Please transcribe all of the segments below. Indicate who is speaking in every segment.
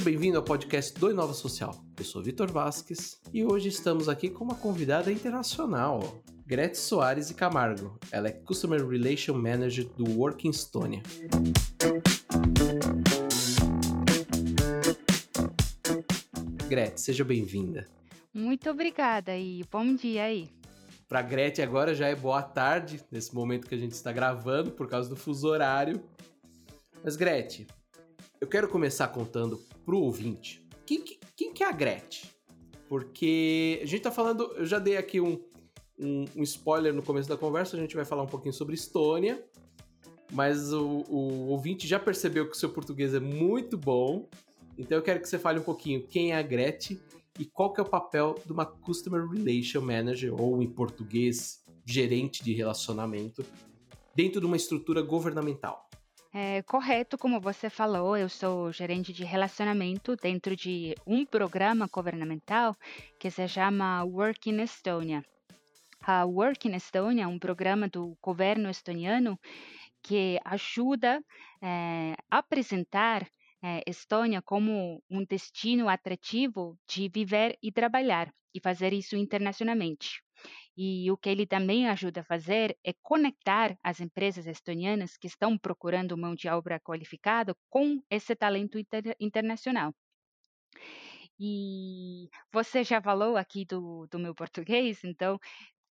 Speaker 1: Seja bem-vindo ao podcast do Inova Social. Eu sou Vitor Vasques e hoje estamos aqui com uma convidada internacional, Gretchen Soares e Camargo. Ela é Customer Relation Manager do Working Estonia. Gretchen, seja bem-vinda.
Speaker 2: Muito obrigada e bom dia aí.
Speaker 1: Para Gretchen agora já é boa tarde, nesse momento que a gente está gravando, por causa do fuso horário. Mas Gretchen, eu quero começar contando pro ouvinte quem, quem que é a Gretchen? Porque a gente tá falando, eu já dei aqui um, um, um, spoiler no começo da conversa, a gente vai falar um pouquinho sobre Estônia, mas o, o ouvinte já percebeu que o seu português é muito bom, então eu quero que você fale um pouquinho quem é a Gretchen e qual que é o papel de uma Customer Relation Manager, ou em português, gerente de relacionamento, dentro de uma estrutura governamental.
Speaker 2: É, correto, como você falou, eu sou gerente de relacionamento dentro de um programa governamental que se chama Work in Estonia. A Work in Estonia é um programa do governo estoniano que ajuda é, a apresentar é, Estônia como um destino atrativo de viver e trabalhar e fazer isso internacionalmente. E o que ele também ajuda a fazer é conectar as empresas estonianas que estão procurando mão de obra qualificada com esse talento inter internacional. E você já falou aqui do, do meu português, então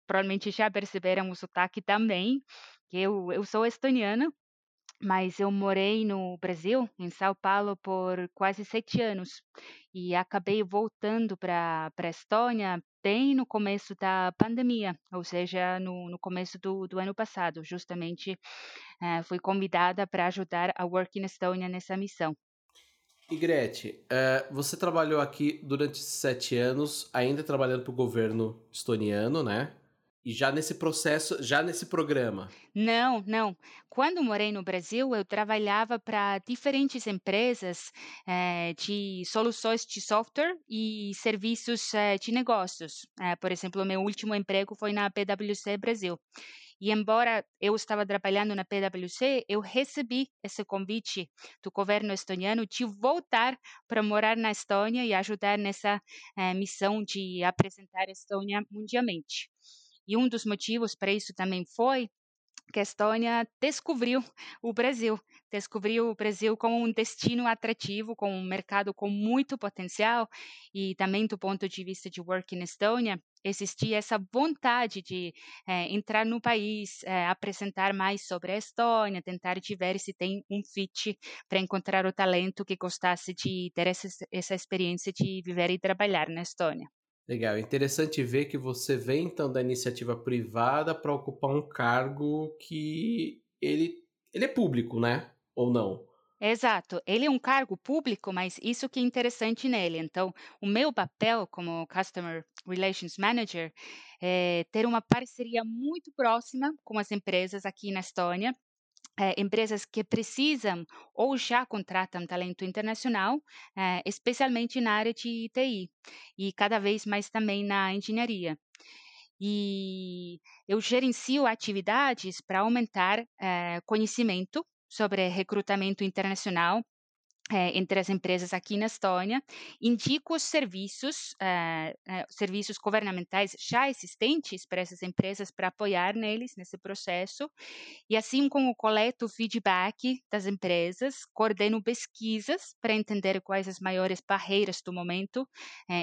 Speaker 2: provavelmente já perceberam o sotaque também, que eu, eu sou estoniana, mas eu morei no Brasil, em São Paulo, por quase sete anos e acabei voltando para a Estônia bem no começo da pandemia, ou seja, no, no começo do, do, ano passado. Justamente uh, fui convidada para ajudar a Work in Estonia nessa missão.
Speaker 1: E Gretchen, uh, você trabalhou aqui durante sete anos, ainda trabalhando para o governo estoniano, né? E já nesse processo, já nesse programa?
Speaker 2: Não, não. Quando morei no Brasil, eu trabalhava para diferentes empresas eh, de soluções de software e serviços eh, de negócios. Eh, por exemplo, meu último emprego foi na PwC Brasil. E embora eu estava trabalhando na PwC, eu recebi esse convite do governo estoniano de voltar para morar na Estônia e ajudar nessa missão de apresentar a Estônia mundialmente. E um dos motivos para isso também foi que a Estônia descobriu o Brasil, descobriu o Brasil como um destino atrativo, com um mercado com muito potencial e também do ponto de vista de work in Estônia, existia essa vontade de é, entrar no país, é, apresentar mais sobre a Estônia, tentar de ver se tem um fit para encontrar o talento que gostasse de ter essa, essa experiência de viver e trabalhar na Estônia.
Speaker 1: Legal, é interessante ver que você vem então da iniciativa privada para ocupar um cargo que ele, ele é público, né? Ou não?
Speaker 2: Exato, ele é um cargo público, mas isso que é interessante nele. Então, o meu papel como Customer Relations Manager é ter uma parceria muito próxima com as empresas aqui na Estônia é, empresas que precisam ou já contratam talento internacional, é, especialmente na área de TI e cada vez mais também na engenharia. E eu gerencio atividades para aumentar é, conhecimento sobre recrutamento internacional é, entre as empresas aqui na Estônia, indico os serviços, é, é, serviços governamentais já existentes para essas empresas para apoiar neles nesse processo, e assim como coleto feedback das empresas, coordeno pesquisas para entender quais as maiores barreiras do momento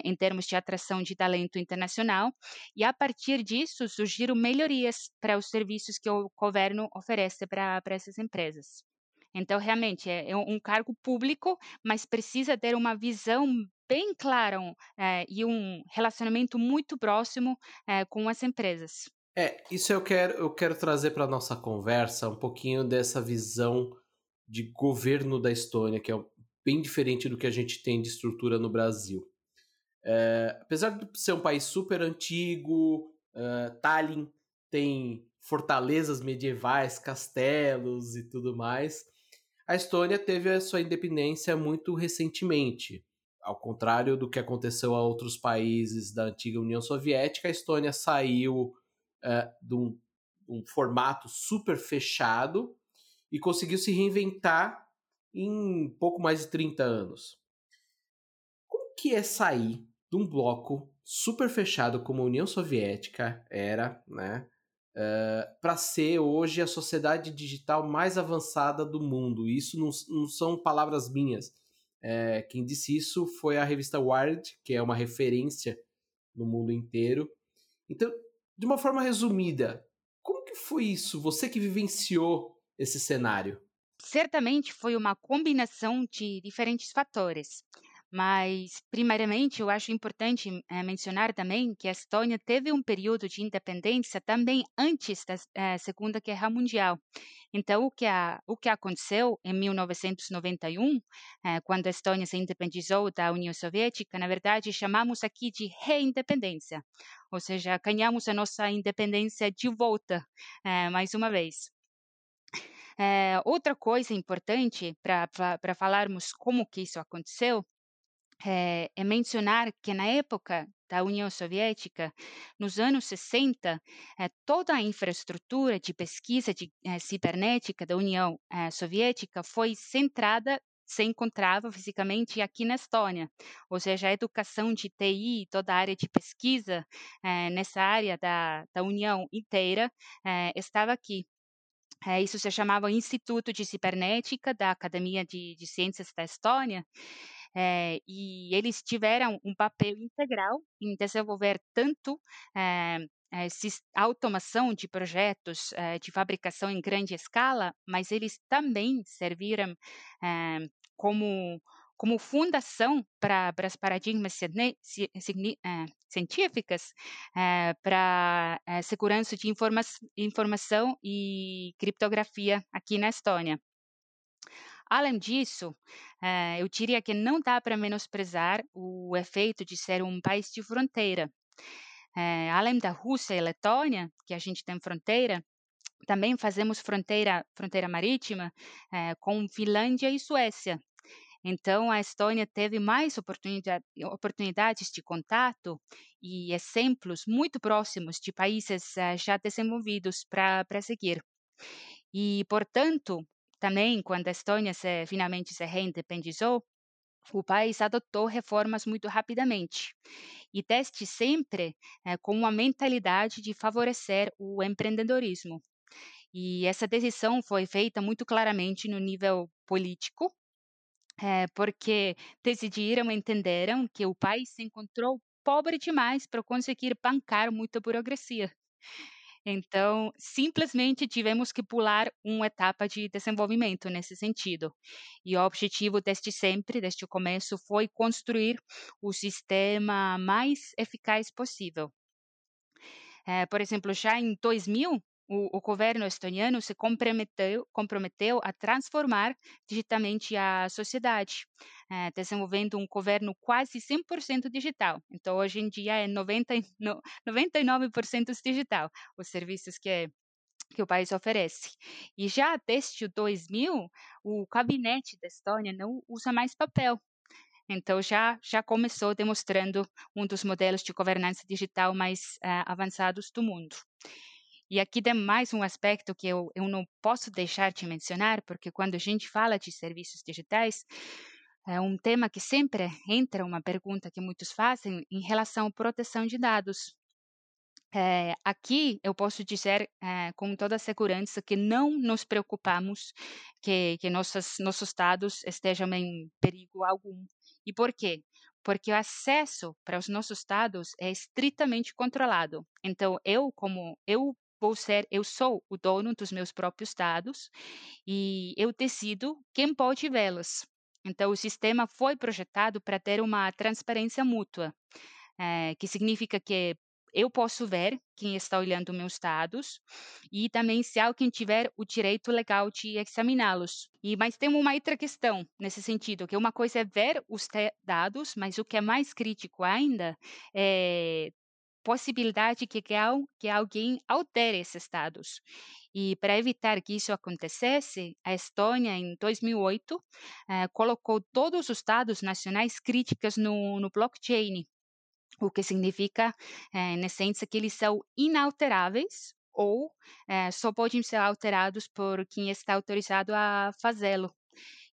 Speaker 2: em termos de atração de talento internacional, e a partir disso sugiro melhorias para os serviços que o governo oferece para, para essas empresas. Então, realmente, é, é um cargo público, mas precisa ter uma visão bem clara é, e um relacionamento muito próximo é, com as empresas.
Speaker 1: É, isso eu quero, eu quero trazer para a nossa conversa um pouquinho dessa visão de governo da Estônia, que é bem diferente do que a gente tem de estrutura no Brasil. É, apesar de ser um país super antigo, uh, Tallinn tem fortalezas medievais, castelos e tudo mais. A Estônia teve a sua independência muito recentemente. Ao contrário do que aconteceu a outros países da antiga União Soviética, a Estônia saiu uh, de um, um formato super fechado e conseguiu se reinventar em pouco mais de 30 anos. que é sair de um bloco super fechado como a União Soviética era, né? Uh, eh, para ser hoje a sociedade digital mais avançada do mundo. Isso não, não são palavras minhas. É, quem disse isso foi a revista Wired, que é uma referência no mundo inteiro. Então, de uma forma resumida, como que foi isso? Você que vivenciou esse cenário?
Speaker 2: Certamente foi uma combinação de diferentes fatores. Mas, primeiramente, eu acho importante é, mencionar também que a Estônia teve um período de independência também antes da é, Segunda Guerra Mundial. Então, o que, a, o que aconteceu em 1991, é, quando a Estônia se independizou da União Soviética, na verdade, chamamos aqui de reindependência, ou seja, ganhamos a nossa independência de volta, mais uma vez. É, outra coisa importante para falarmos como que isso aconteceu é, é mencionar que na época da União Soviética, nos anos 60, é, toda a infraestrutura de pesquisa de, é, cibernética da União Soviética foi centrada se encontrava fisicamente aqui na Estônia, ou seja, a educação de TI, toda a área de pesquisa eh, nessa área da, da União inteira eh, estava aqui. Eh, isso se chamava Instituto de Cibernética da Academia de, de Ciências da Estônia, é, e eles tiveram um papel integral em desenvolver tanto é, é, automação de projetos de fabricação em grande escala, mas eles também serviram como como fundação para, as paradigmas científicas para segurança de informa informação e criptografia aqui na Estônia. Além disso, eh, eu diria que não dá para menosprezar o efeito de ser um país de fronteira. Eh, além da Rússia e Letônia, que a gente tem fronteira, também fazemos fronteira, fronteira marítima eh, com Finlândia e Suécia. Então, a Estônia teve mais oportunidade, oportunidades de contato e exemplos muito próximos de países já desenvolvidos para seguir. E, portanto, também, quando a Estônia se, finalmente se reindependizou, o país adotou reformas muito rapidamente e desde sempre é, com uma mentalidade de favorecer o empreendedorismo. E essa decisão foi feita muito claramente no nível político, é, porque decidiram, entenderam que o país se encontrou pobre demais para conseguir bancar muita burocracia. Então, simplesmente tivemos que pular uma etapa de desenvolvimento nesse sentido. E o objetivo desde sempre, desde o começo, foi construir o sistema mais eficaz possível. É, por exemplo, já em 2000, o, o, governo estoniano se comprometeu, comprometeu a transformar digitalmente a sociedade, é, desenvolvendo um governo quase 100% digital. Então, hoje em dia é 90, no, 99% digital, os serviços que, que o país oferece. E já desde 2000, o gabinete da Estônia não usa mais papel, então, já, já começou demonstrando um dos modelos de governança digital mais uh, avançados do mundo. E aqui tem mais um aspecto que eu, eu não posso deixar de mencionar, porque quando a gente fala de serviços digitais, é um tema que sempre entra uma pergunta que muitos fazem em relação à proteção de dados. É, aqui eu posso dizer é, com toda segurança que não nos preocupamos que, que nossos, nossos dados estejam em perigo algum. E por quê? Porque o acesso para os nossos dados é estritamente controlado. Então, eu, como eu vou ser, eu sou o dono dos meus próprios dados e eu decido quem pode vê-los. Então, o sistema foi projetado para ter uma transparência mútua, é, que significa que eu posso ver quem está olhando meus dados e também se alguém tiver o direito legal de examiná-los. E mas tem uma outra questão nesse sentido, que uma coisa é ver os dados, mas o que é mais crítico ainda é possibilidade que, que alguém altere esses dados. E para evitar que isso acontecesse, a Estônia, em 2008, eh, colocou todos os dados nacionais críticos no, no blockchain, o que significa, eh, na essência, que eles são inalteráveis ou eh, só podem ser alterados por quem está autorizado a fazê-lo.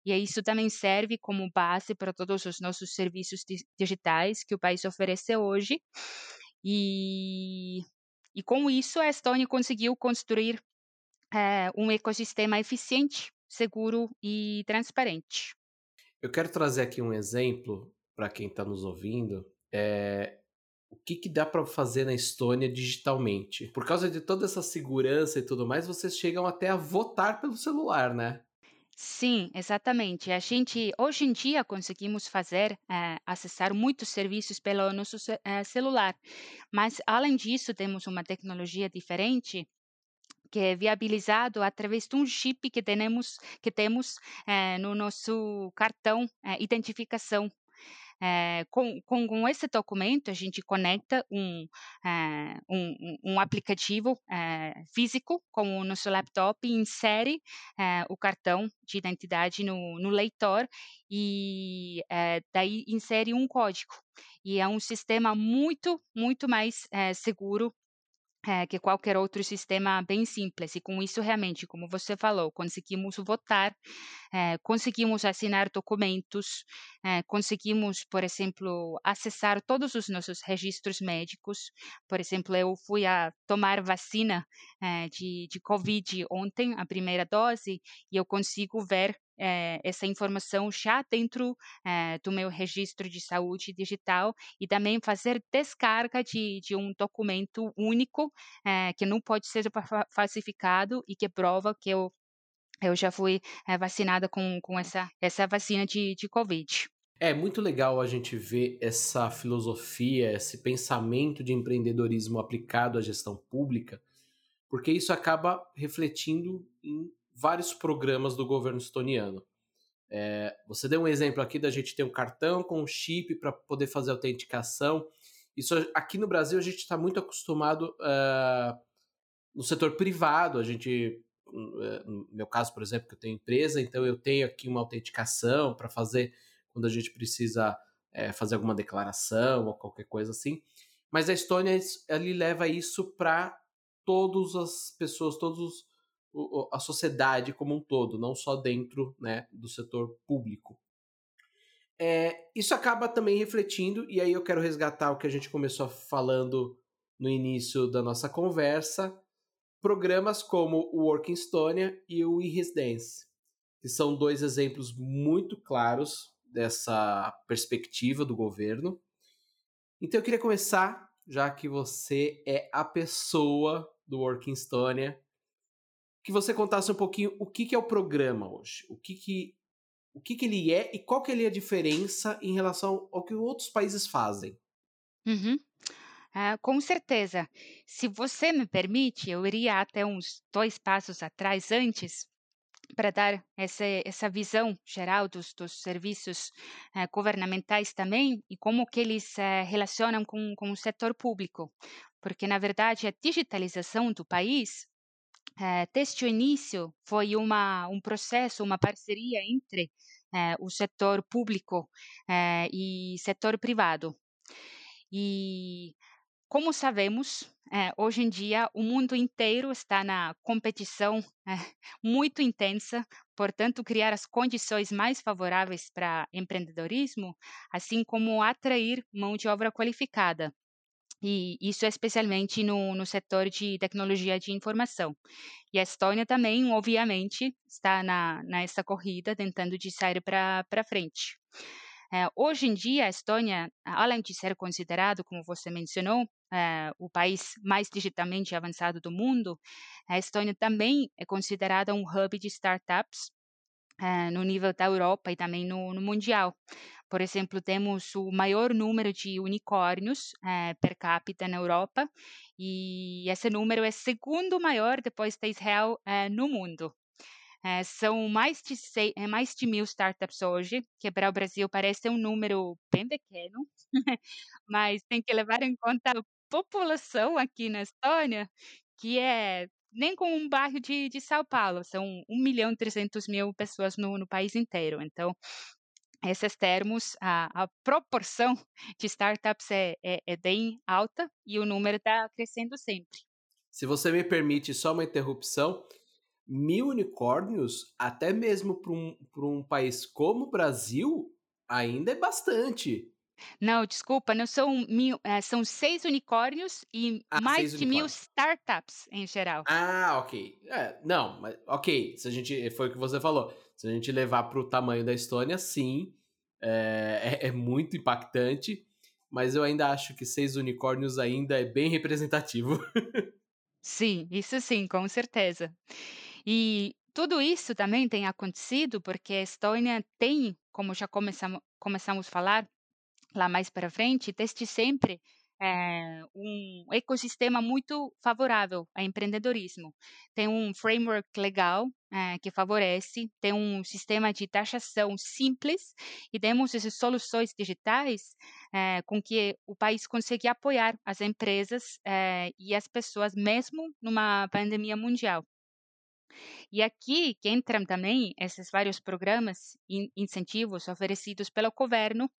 Speaker 2: E isso também serve como base para todos os nossos serviços digitais que o país oferece hoje. E, e com isso, a Estônia conseguiu construir é, um ecossistema eficiente, seguro e transparente.
Speaker 1: Eu quero trazer aqui um exemplo para quem está nos ouvindo. É, o que, que dá para fazer na Estônia digitalmente? Por causa de toda essa segurança e tudo mais, vocês chegam até a votar pelo celular, né?
Speaker 2: Sim, exatamente. A gente hoje em dia conseguimos fazer, eh, acessar muitos serviços pelo nosso eh, celular, mas além disso temos uma tecnologia diferente que é viabilizado através de um chip que temos que temos, eh, no nosso cartão, eh, identificação. É, com, com, esse documento, a gente conecta um, é, um, um, aplicativo é, físico com o nosso laptop e insere o cartão de identidade no, no leitor e daí insere um código. E é um sistema muito, muito mais seguro é, que qualquer outro sistema bem simples. E com isso, realmente, como você falou, conseguimos votar, é, conseguimos assinar documentos, é, conseguimos, por exemplo, acessar todos os nossos registros médicos. Por exemplo, eu fui a tomar vacina de, de Covid ontem, a primeira dose, e eu consigo ver é, essa informação já dentro é, do meu registro de saúde digital e também fazer descarga de, de um documento único é, que não pode ser falsificado e que prova que eu, eu já fui vacinada com, com essa, essa vacina de, de Covid.
Speaker 1: É muito legal a gente ver essa filosofia, esse pensamento de empreendedorismo aplicado à gestão pública, porque isso acaba refletindo em vários programas do governo estoniano. É, você deu um exemplo aqui da gente ter um cartão com um chip para poder fazer autenticação. Isso aqui no Brasil a gente está muito acostumado uh, no setor privado. A gente, é, no meu caso, por exemplo, que eu tenho empresa, então eu tenho aqui uma autenticação para fazer quando a gente precisa é, fazer alguma declaração ou qualquer coisa assim. Mas a Estônia ele leva isso para todas as pessoas, todos os a sociedade como um todo, não só dentro né, do setor público. É, isso acaba também refletindo, e aí eu quero resgatar o que a gente começou falando no início da nossa conversa, programas como o Work Estonia e o e-Residence, que são dois exemplos muito claros dessa perspectiva do governo. Então eu queria começar, já que você é a pessoa do Work Estonia, que você contasse um pouquinho o que, que é o programa hoje, o que, que o que, que ele é e qual que é a diferença em relação ao que outros países fazem.
Speaker 2: Uhum. Ah, com certeza. Se você me permite, eu iria até uns dois passos atrás antes para dar essa, essa visão geral dos, dos serviços eh, governamentais também e como que eles eh, relacionam com, com o setor público. Porque, na verdade, a digitalização do país eh, desde o início foi uma, um processo, uma parceria entre o setor público e setor privado. E como sabemos, hoje em dia o mundo inteiro está na competição muito intensa, portanto, criar as condições mais favoráveis para empreendedorismo, assim como atrair mão de obra qualificada. E isso é especialmente no, no setor de tecnologia de informação. E a Estônia também, obviamente, está na, nessa corrida, tentando de sair para frente. É, hoje em dia, a Estônia, além de ser considerado, como você mencionou, é, o país mais digitalmente avançado do mundo, a Estônia também é considerada um hub de startups é, no nível da Europa e também no, no Mundial. Por exemplo, temos o maior número de unicórnios eh, per capita na Europa e esse número é segundo maior depois da Israel eh, no mundo. Eh, são mais de, seis, mais de mil startups hoje, que para o Brasil parece um número bem pequeno, mas tem que levar em conta a população aqui na Estônia, que é nem com um bairro de, de São Paulo, são 1 milhão e 300 mil pessoas no, no país inteiro. Então, esses termos, a, a proporção de startups é, é, é bem alta e o número está crescendo sempre.
Speaker 1: Se você me permite só uma interrupção, mil unicórnios, até mesmo para um, um país como o Brasil, ainda é bastante.
Speaker 2: Não, desculpa, não são mil, é, são seis unicórnios e ah, mais de mil startups em geral.
Speaker 1: Ah, ok. É, não, mas ok. Se a gente foi o que você falou. Se a gente levar para o tamanho da Estônia, sim, é, é, é, muito impactante. Mas eu ainda acho que seis unicórnios ainda é bem representativo.
Speaker 2: sim, isso sim, com certeza. E tudo isso também tem acontecido porque a Estônia tem, como já começamos, começamos a falar lá mais para frente, desde sempre é, um ecossistema muito favorável a empreendedorismo. Tem um framework legal é, que favorece, tem um sistema de taxação simples e temos essas soluções digitais é, com que o país consegue apoiar as empresas e as pessoas mesmo numa pandemia mundial. E aqui que entram também esses vários programas e incentivos oferecidos pelo governo,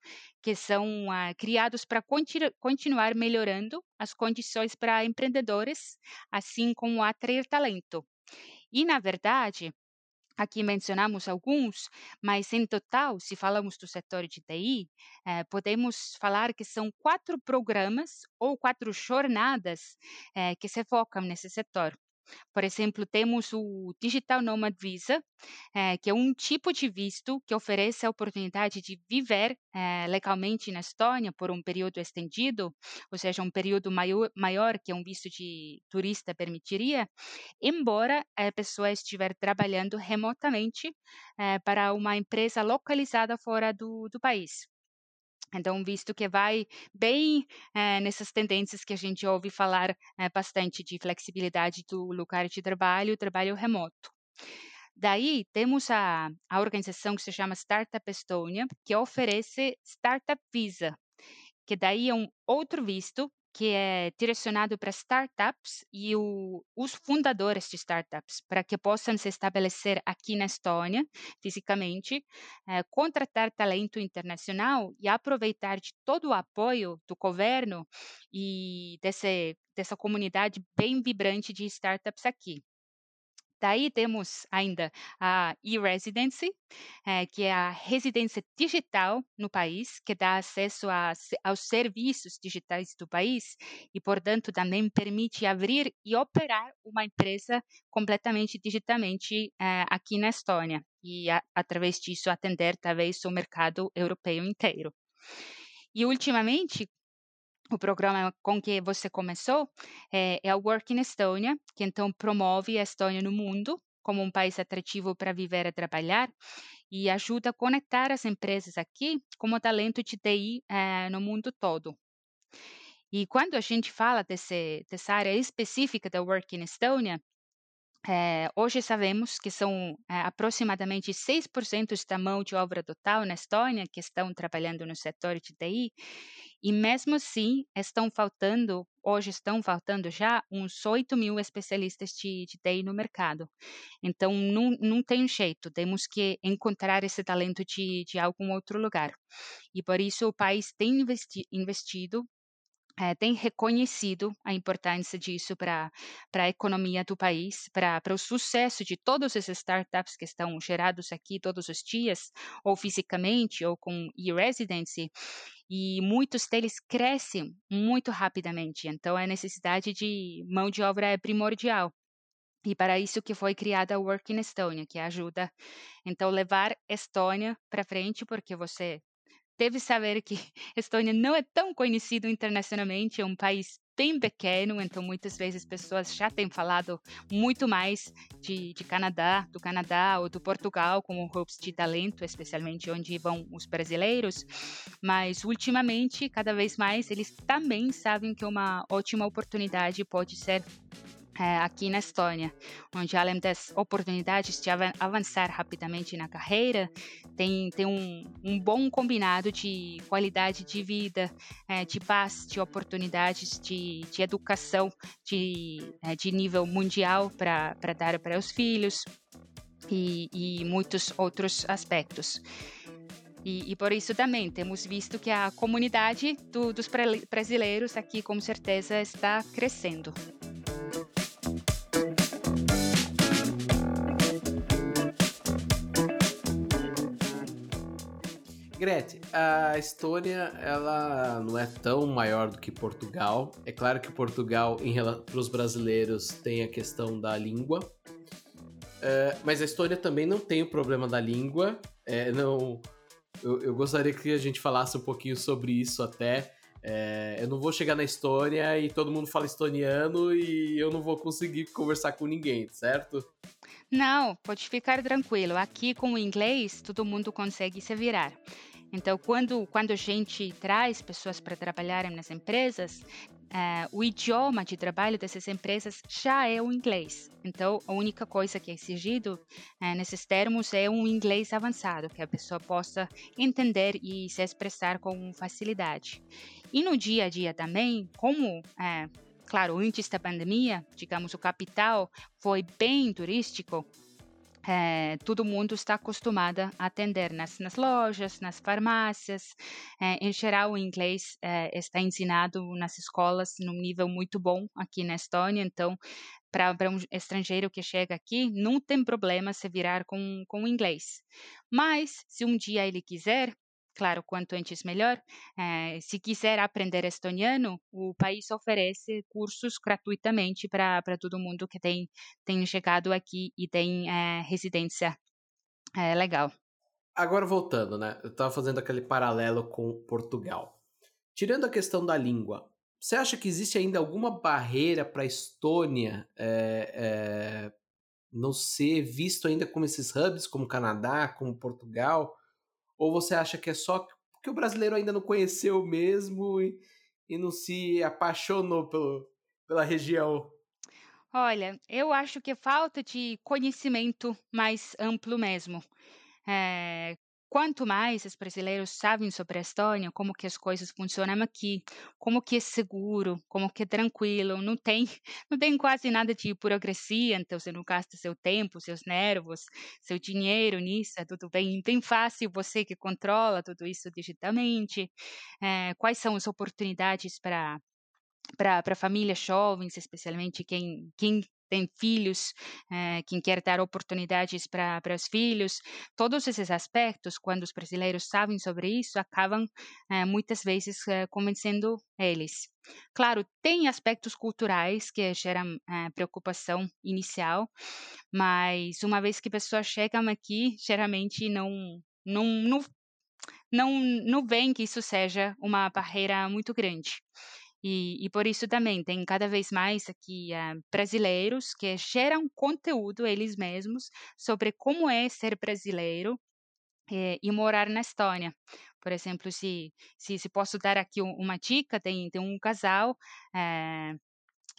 Speaker 2: que são ah, criados para continu continuar melhorando as condições para empreendedores, assim como atrair talento. E, na verdade, Aqui mencionamos alguns, mas em total, se falamos do setor de TI, eh, podemos falar que são quatro programas ou quatro jornadas eh, que se focam nesse setor. Por exemplo, temos o Digital Nomad Visa, é, que é um tipo de visto que oferece a oportunidade de viver é, legalmente na Estônia por um período estendido, ou seja, um período maior, maior que um visto de turista permitiria, embora a pessoa estiver trabalhando remotamente é, para uma empresa localizada fora do, do país. Então, visto que vai bem é, nessas tendências que a gente ouve falar é, bastante de flexibilidade do lugar de trabalho, trabalho remoto. Daí temos a, a organização que se chama Startup Estonia, que oferece Startup Visa, que daí é um outro visto que é direcionado para startups e o, os fundadores de startups, para que possam se estabelecer aqui na Estônia, fisicamente, é, contratar talento internacional e aproveitar de todo o apoio do governo e desse, dessa comunidade bem vibrante de startups aqui. Daí temos ainda a e-residency, é, que é a residência digital no país, que dá acesso a, aos serviços digitais do país e, portanto, também permite abrir e operar uma empresa completamente digitalmente é, aqui na Estônia e, a, através disso, atender talvez o mercado europeu inteiro. E, ultimamente, o programa com que você começou é, é o Work in Estonia, que então promove a Estônia no mundo como um país atrativo para viver e trabalhar e ajuda a conectar as empresas aqui com o talento de TI é, no mundo todo. E quando a gente fala desse, dessa área específica da Work in Estonia, é, hoje sabemos que são é, aproximadamente 6% da mão de obra total na Estônia que estão trabalhando no setor de TI, e mesmo assim estão faltando, hoje estão faltando já uns 8 mil especialistas de, de TI no mercado. Então não, não tem jeito, temos que encontrar esse talento de, de algum outro lugar. E por isso o país tem investi investido é, tem reconhecido a importância disso para a economia do país, para o sucesso de todos esses startups que estão gerados aqui todos os dias, ou fisicamente, ou com e-residency, e muitos deles crescem muito rapidamente, então a necessidade de mão de obra é primordial. E para isso que foi criada a Work in Estonia, que ajuda então levar Estônia para frente, porque você deve saber que Estônia não é tão conhecido internacionalmente, é um país bem pequeno, então muitas vezes pessoas já têm falado muito mais de, de Canadá, do Canadá ou do Portugal como hubs de talento, especialmente onde vão os brasileiros, mas ultimamente, cada vez mais, eles também sabem que uma ótima oportunidade pode ser aqui na Estônia, onde além das oportunidades de avançar rapidamente na carreira, tem, tem um, um bom combinado de qualidade de vida, é, de paz, de oportunidades de, de educação de, é, de nível mundial para dar para os filhos e, e muitos outros aspectos. E, e, por isso também temos visto que a comunidade do, dos brasileiros aqui, com certeza, está crescendo.
Speaker 1: Gretchen, a Estônia ela não é tão maior do que Portugal. É claro que Portugal, para os brasileiros, tem a questão da língua. Uh, mas a Estônia também não tem o problema da língua. É, não, eu, eu, gostaria que a gente falasse um pouquinho sobre isso até. É, eu não vou chegar na Estônia e todo mundo fala estoniano e eu não vou conseguir conversar com ninguém, certo?
Speaker 2: Não, pode ficar tranquilo. Aqui com o inglês todo mundo consegue se virar. Então, quando, quando a gente traz pessoas para trabalharem nas empresas, é, o idioma de trabalho dessas empresas já é o inglês. Então, a única coisa que é exigido é, nesses termos é um inglês avançado, que a pessoa possa entender e se expressar com facilidade. E no dia a dia também, como é, claro, antes da pandemia, digamos, o capital foi bem turístico, é, todo mundo está acostumado a atender nas, nas lojas, nas farmácias. É, em geral, o inglês é, está ensinado nas escolas num nível muito bom aqui na Estônia, então para um estrangeiro que chega aqui, não tem problema se virar com, com o inglês. Mas, se um dia ele quiser, claro, quanto antes melhor. É, se quiser aprender estoniano, o país oferece cursos gratuitamente para todo mundo que tem, tem chegado aqui e tem é, residência é, legal.
Speaker 1: Agora voltando, né? Eu estava fazendo aquele paralelo com Portugal. Tirando a questão da língua, você acha que existe ainda alguma barreira para a Estônia não ser visto ainda como esses hubs, como Canadá, como Portugal? Ou você acha que é só porque o brasileiro ainda não conheceu mesmo e, e não se apaixonou pelo, pela região?
Speaker 2: Olha, eu acho que falta de conhecimento mais amplo mesmo. É, Quanto mais os brasileiros sabem sobre a Estônia, como que as coisas funcionam aqui, como que é seguro, como que é tranquilo, não tem, não tem quase nada de burocracia, então você não gasta seu tempo, seus nervos, seu dinheiro nisso, é tudo bem, bem fácil, você que controla tudo isso digitalmente, é, quais são as oportunidades para para famílias jovens, especialmente quem, quem tem filhos, eh, quem quer dar oportunidades para os filhos, todos esses aspectos, quando os brasileiros sabem sobre isso, acabam eh, muitas vezes eh, convencendo eles. Claro, tem aspectos culturais que geram preocupação inicial, mas uma vez que pessoas chegam aqui, geralmente não, não, não, não, não veem que isso seja uma barreira muito grande. E, e, por isso também tem cada vez mais aqui uh, brasileiros que geram conteúdo eles mesmos sobre como é ser brasileiro eh, e morar na Estônia. Por exemplo, se, se, se posso dar aqui uma dica, tem, tem um casal eh,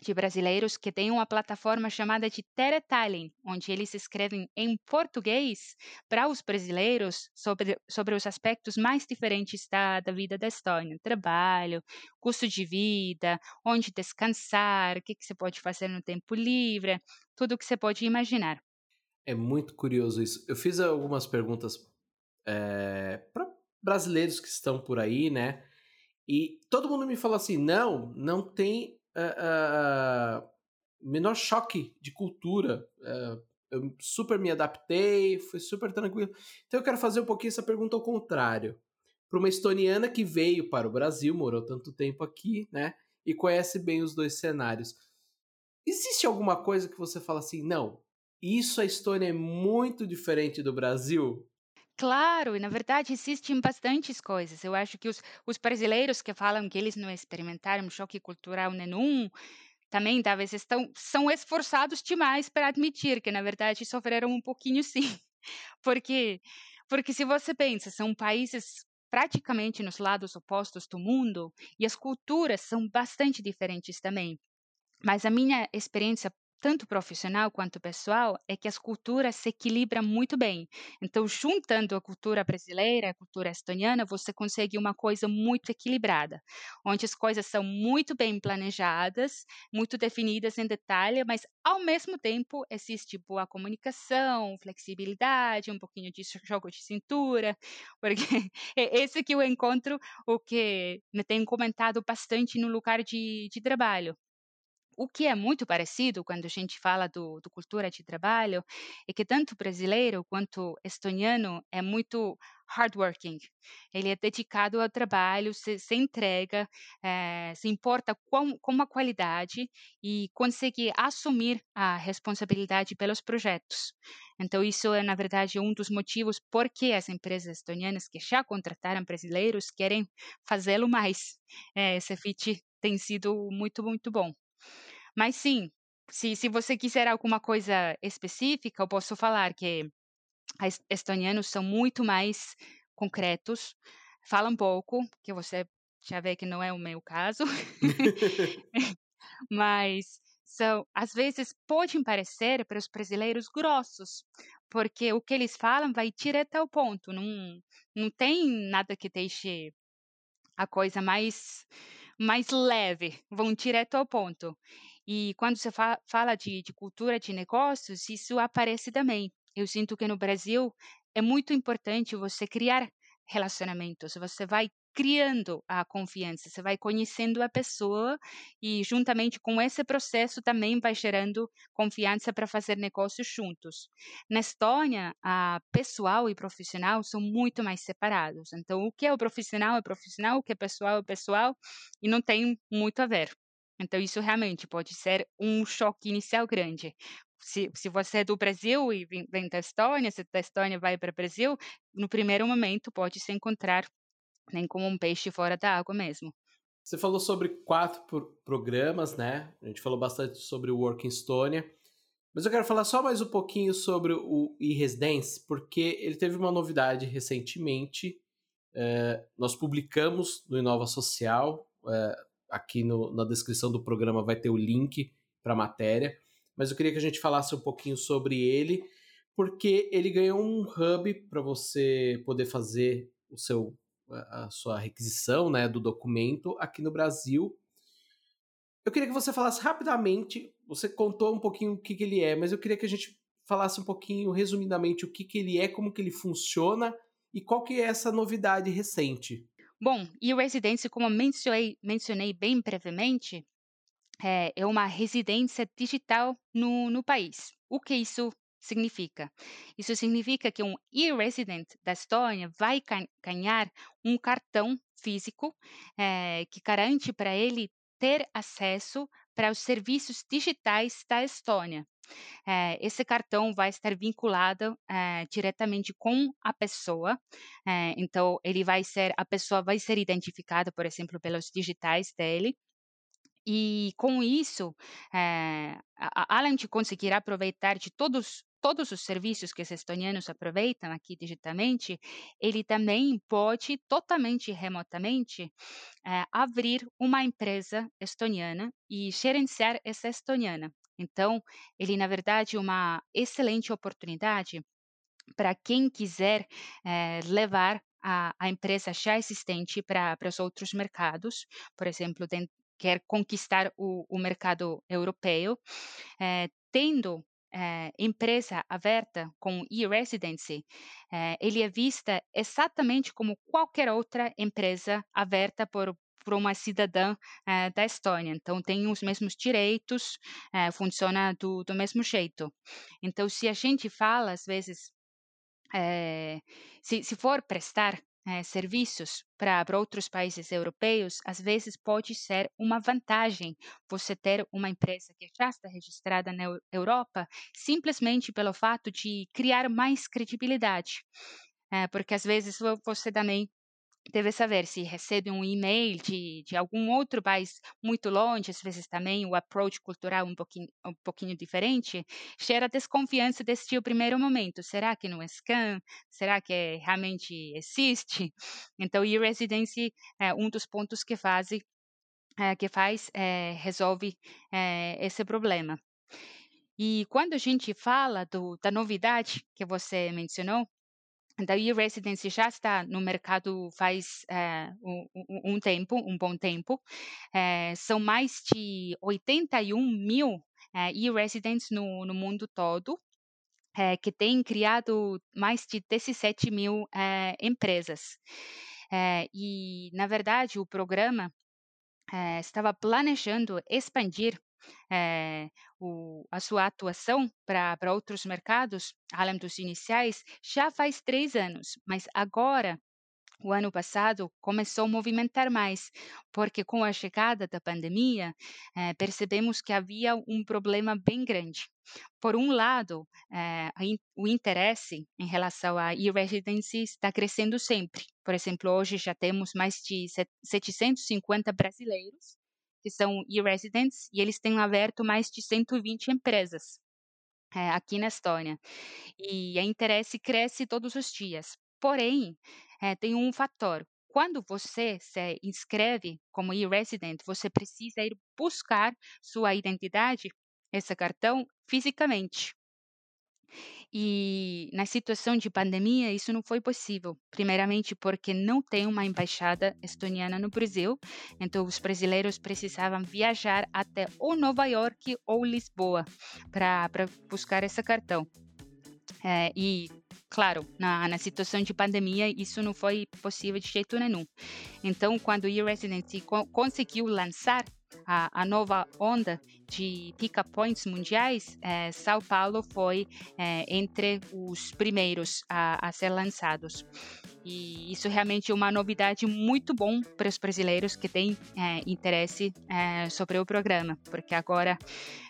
Speaker 2: de brasileiros que tem uma plataforma chamada de Teretalent, onde eles escrevem em português para os brasileiros sobre, sobre os aspectos mais diferentes da, da vida da Estônia, trabalho, custo de vida, onde descansar, o que, que você pode fazer no tempo livre, tudo o que você pode imaginar.
Speaker 1: É muito curioso isso. Eu fiz algumas perguntas é, eh, para brasileiros que estão por aí, né? E todo mundo me falou assim: não, não tem menor choque de cultura. Uh, eu super me adaptei, foi super tranquilo. Então eu quero fazer um pouquinho essa pergunta ao contrário. Para uma estoniana que veio para o Brasil, morou tanto tempo aqui, né? E conhece bem os dois cenários. Existe alguma coisa que você fala assim, não, isso a Estônia é muito diferente do Brasil?
Speaker 2: Claro, e na verdade existem bastantes coisas. Eu acho que os, os brasileiros que falam que eles não experimentaram choque cultural nenhum, também talvez estão, são esforçados demais para admitir que na verdade sofreram um pouquinho sim. Porque, porque se você pensa, são países praticamente nos lados opostos do mundo e as culturas são bastante diferentes também. Mas a minha experiência tanto profissional quanto pessoal, é que as culturas se equilibram muito bem. Então, juntando a cultura brasileira, a cultura estoniana, você consegue uma coisa muito equilibrada, onde as coisas são muito bem planejadas, muito definidas em detalhe, mas ao mesmo tempo existe boa comunicação, flexibilidade, um pouquinho de jogo de cintura, porque é esse que eu encontro o que me tem comentado bastante no lugar de, de trabalho O que é muito parecido quando a gente fala do, do cultura de trabalho é que tanto brasileiro quanto estoniano é muito hardworking. Ele é dedicado ao trabalho, se, se entrega, é, se importa com, com a qualidade e consegue assumir a responsabilidade pelos projetos. Então, isso é, na verdade, um dos motivos por que as empresas estonianas que já contrataram brasileiros querem fazê-lo mais. É, esse fit tem sido muito, muito bom. Mas sim, se, se você quiser alguma coisa específica, eu posso falar que os estonianos são muito mais concretos, falam pouco, que você já vê que não é o meu caso, mas são, às vezes podem parecer para os brasileiros grossos, porque o que eles falam vai direto ao ponto, não, não tem nada que deixe a coisa mais, mais leve, vão direto ao ponto. E quando você fa fala de, de cultura de negócios, isso aparece também. Eu sinto que no Brasil é muito importante você criar relacionamentos. Você vai criando a confiança, você vai conhecendo a pessoa e juntamente com esse processo também vai gerando confiança para fazer negócios juntos. Na Estônia, a pessoal e profissional são muito mais separados. Então, o que é o profissional é profissional, o que é pessoal é pessoal e não tem muito a ver. Então, isso realmente pode ser um choque inicial grande. Se, se você é do Brasil e vem, vem da Estônia, se da Estônia vai para o Brasil, no primeiro momento pode se encontrar nem como um peixe fora da água mesmo.
Speaker 1: Você falou sobre quatro programas, né? A gente falou bastante sobre o Work in Estônia. Mas eu quero falar só mais um pouquinho sobre o e-Residence, porque ele teve uma novidade recentemente. É, nós publicamos no Inova Social é, aqui no, na descrição do programa vai ter o link para a matéria, mas eu queria que a gente falasse um pouquinho sobre ele, porque ele ganhou um hub para você poder fazer o seu a sua requisição, né, do documento aqui no Brasil. Eu queria que você falasse rapidamente, você contou um pouquinho o que, que ele é, mas eu queria que a gente falasse um pouquinho resumidamente o que, que ele é, como que ele funciona e qual que é essa novidade recente.
Speaker 2: Bom, e o residência, como mencionei, mencionei bem brevemente, é, é uma residência digital no, no país. O que isso significa? Isso significa que um e-resident da Estônia vai ganhar um cartão físico é, que garante para ele ter acesso para os serviços digitais da Estônia. É, esse cartão vai estar vinculado é, diretamente com a pessoa, é, então ele vai ser, a pessoa vai ser identificada, por exemplo, pelos digitais dele, e com isso, é, além de conseguir aproveitar de todos todos os serviços que os estonianos aproveitam aqui digitalmente, ele também pode totalmente remotamente é, abrir uma empresa estoniana e gerenciar essa estoniana. Então, ele, na verdade, é uma excelente oportunidade para quem quiser é, levar a, a, empresa já existente para os outros mercados, por exemplo, quer conquistar o, o mercado europeu, é, tendo é, empresa aberta com e-residency, é, ele é vista exatamente como qualquer outra empresa aberta por, por uma cidadã é, da Estônia. Então, tem os mesmos direitos, é, funciona do, do mesmo jeito. Então, se a gente fala, às vezes, é, se, se for prestar é, serviços para outros países europeus, às vezes pode ser uma vantagem você ter uma empresa que já está registrada na Europa, simplesmente pelo fato de criar mais credibilidade. É, porque às vezes você também deve saber se recebe um e-mail de, de algum outro país muito longe, às vezes também o approach cultural um pouquinho, um pouquinho diferente, gera desconfiança desse primeiro momento. Será que não é scam? Será que realmente existe? Então, e-residency é um dos pontos que faz, é, que faz é, resolve é, esse problema. E quando a gente fala do, da novidade que você mencionou, da e-residence já está no mercado faz é, um, um, tempo, um bom tempo. É, são mais de 81 mil é, e-residents no, no mundo todo, que têm criado mais de 17 mil empresas. e, na verdade, o programa estava planejando expandir é, o, a sua atuação para outros mercados, além dos iniciais, já faz três anos, mas agora o ano passado começou a movimentar mais, porque com a chegada da pandemia, eh, percebemos que havia um problema bem grande. Por um lado, eh, o interesse em relação à e-residency está crescendo sempre. Por exemplo, hoje já temos mais de 750 brasileiros que são e-residents e eles têm aberto mais de 120 empresas eh, aqui na Estônia. E o interesse cresce todos os dias. Porém, é, tem um fator. Quando você se inscreve como e-resident, você precisa ir buscar sua identidade, esse cartão, fisicamente. E na situação de pandemia, isso não foi possível. Primeiramente, porque não tem uma embaixada estoniana no Brasil, então os brasileiros precisavam viajar até ou Nova York ou Lisboa para buscar esse cartão. É, e, claro, na, na situação de pandemia, isso não foi possível de jeito nenhum. Então, quando o e-Residency co conseguiu lançar a, a, nova onda de pick-up points mundiais, é, São Paulo foi é, entre os primeiros a, a, ser lançados. E isso realmente é uma novidade muito bom para os brasileiros que têm é, interesse é, sobre o programa, porque agora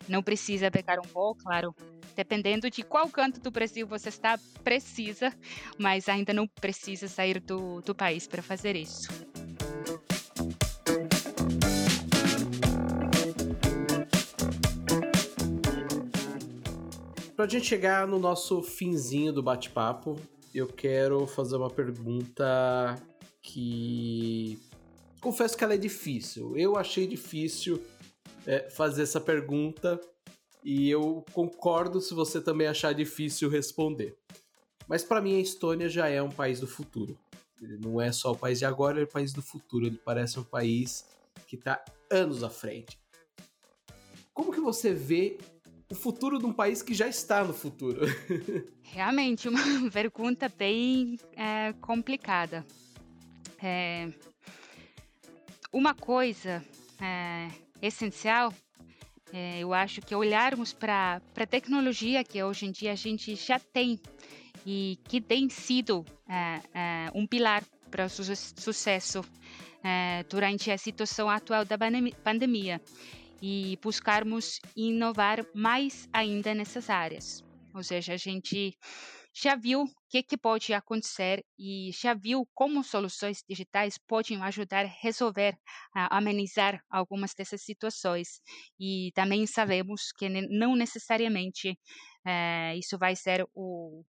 Speaker 2: não precisa pegar um voo, claro, dependendo de qual canto do Brasil você está, precisa, mas ainda não precisa sair do, do país para fazer isso.
Speaker 1: Para a gente chegar no nosso finzinho do bate-papo, eu quero fazer uma pergunta que confesso que ela é difícil. Eu achei difícil é, fazer essa pergunta e eu concordo se você também achar difícil responder. Mas para mim a Estônia já é um país do futuro. Ele não é só o país de agora, ele é o país do futuro. Ele parece um país que está anos à frente. Como que você vê o futuro de um país que já está no futuro?
Speaker 2: Realmente, uma pergunta bem é, complicada. É, uma coisa é, essencial, é, eu acho que olharmos para a tecnologia que hoje em dia a gente já tem e que tem sido é, é, um pilar para o su sucesso durante a situação atual da pandemia e buscarmos inovar mais ainda nessas áreas. Ou seja, a gente já viu o que, que pode acontecer e já viu como soluções digitais podem ajudar a resolver, a amenizar algumas dessas situações. E também sabemos que não necessariamente é, isso vai ser o,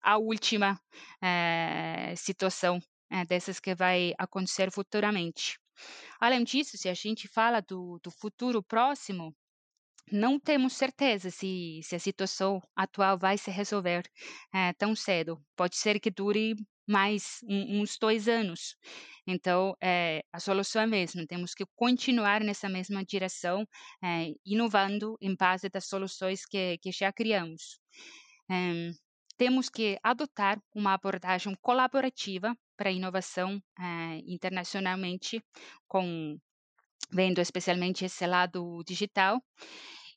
Speaker 2: a última é, situação é, dessas que vai acontecer futuramente. Além disso, se a gente fala do, do futuro próximo, não temos certeza se, se a situação atual vai se resolver é, tão cedo. Pode ser que dure mais um, uns dois anos. Então, é, a solução é a mesma. Temos que continuar nessa mesma direção, é, inovando em base das soluções que, que já criamos. temos que adotar uma abordagem colaborativa para inovação eh, internacionalmente, com vendo especialmente esse lado digital.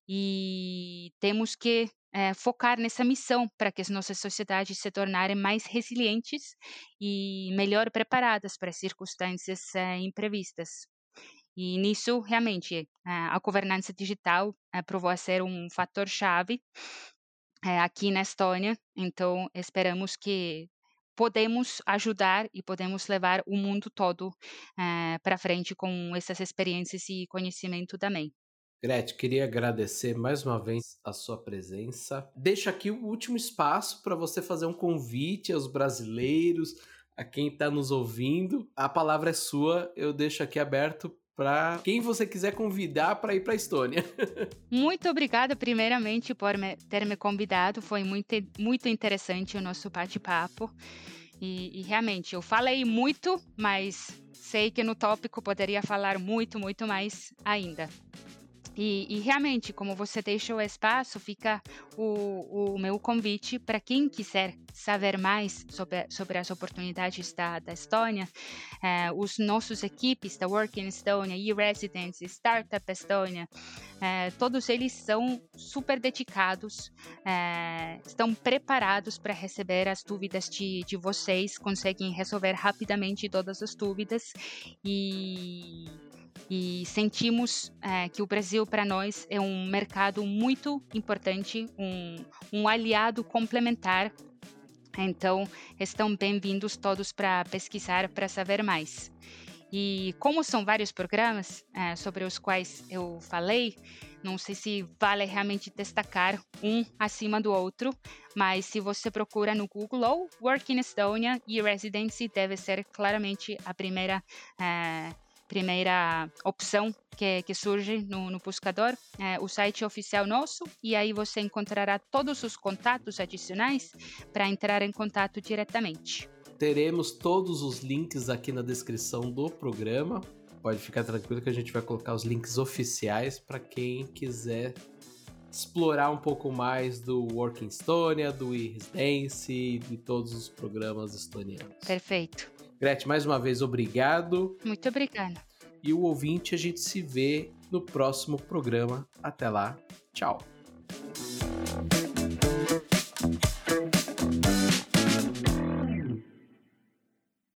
Speaker 2: E temos que eh, focar nessa missão para que as nossas sociedades se tornarem mais resilientes e melhor preparadas para circunstâncias eh, imprevistas. E nisso, realmente, a governança digital provou a ser um fator chave aqui na Estônia. Então, esperamos que podemos ajudar e podemos levar o mundo todo uh, para frente com essas experiências e conhecimento também.
Speaker 1: Gretchen, queria agradecer mais uma vez a sua presença. Deixo aqui o último espaço para você fazer um convite aos brasileiros, a quem está nos ouvindo. A palavra é sua, eu deixo aqui aberto para quem você quiser convidar para ir para Estônia.
Speaker 2: muito obrigada, primeiramente, por me, ter me convidado. Foi muito, muito interessante o nosso bate-papo. E, e, realmente, eu falei muito, mas sei que no tópico poderia falar muito, muito mais ainda. E, e, realmente, como você deixou espaço, fica o, o meu convite para quem quiser saber mais sobre, sobre as oportunidades da, da Estônia, eh, os nossos equipes da Working Estonia, e-Residence, Startup Estônia, eh, todos eles são super dedicados, eh, estão preparados para receber as dúvidas de, de vocês, conseguem resolver rapidamente todas as dúvidas e e sentimos é, que o Brasil para nós é um mercado muito importante, um, um aliado complementar. Então, estão bem-vindos todos para pesquisar, para saber mais. E como são vários programas é, sobre os quais eu falei, não sei se vale realmente destacar um acima do outro, mas se você procura no Google ou Work in Estonia e Residency deve ser claramente a primeira é, primeira opção que, que surge no, no buscador, é o site oficial nosso, e aí você encontrará todos os contatos adicionais para entrar em contato diretamente.
Speaker 1: Teremos todos os links aqui na descrição do programa. Pode ficar tranquilo que a gente vai colocar os links oficiais para quem quiser explorar um pouco mais do Working Estonia, do e-Residence e de todos os programas estonianos.
Speaker 2: Perfeito.
Speaker 1: Gretchen, mais uma vez, obrigado.
Speaker 2: Muito obrigada.
Speaker 1: E o ouvinte, a gente se vê no próximo programa. Até lá. Tchau.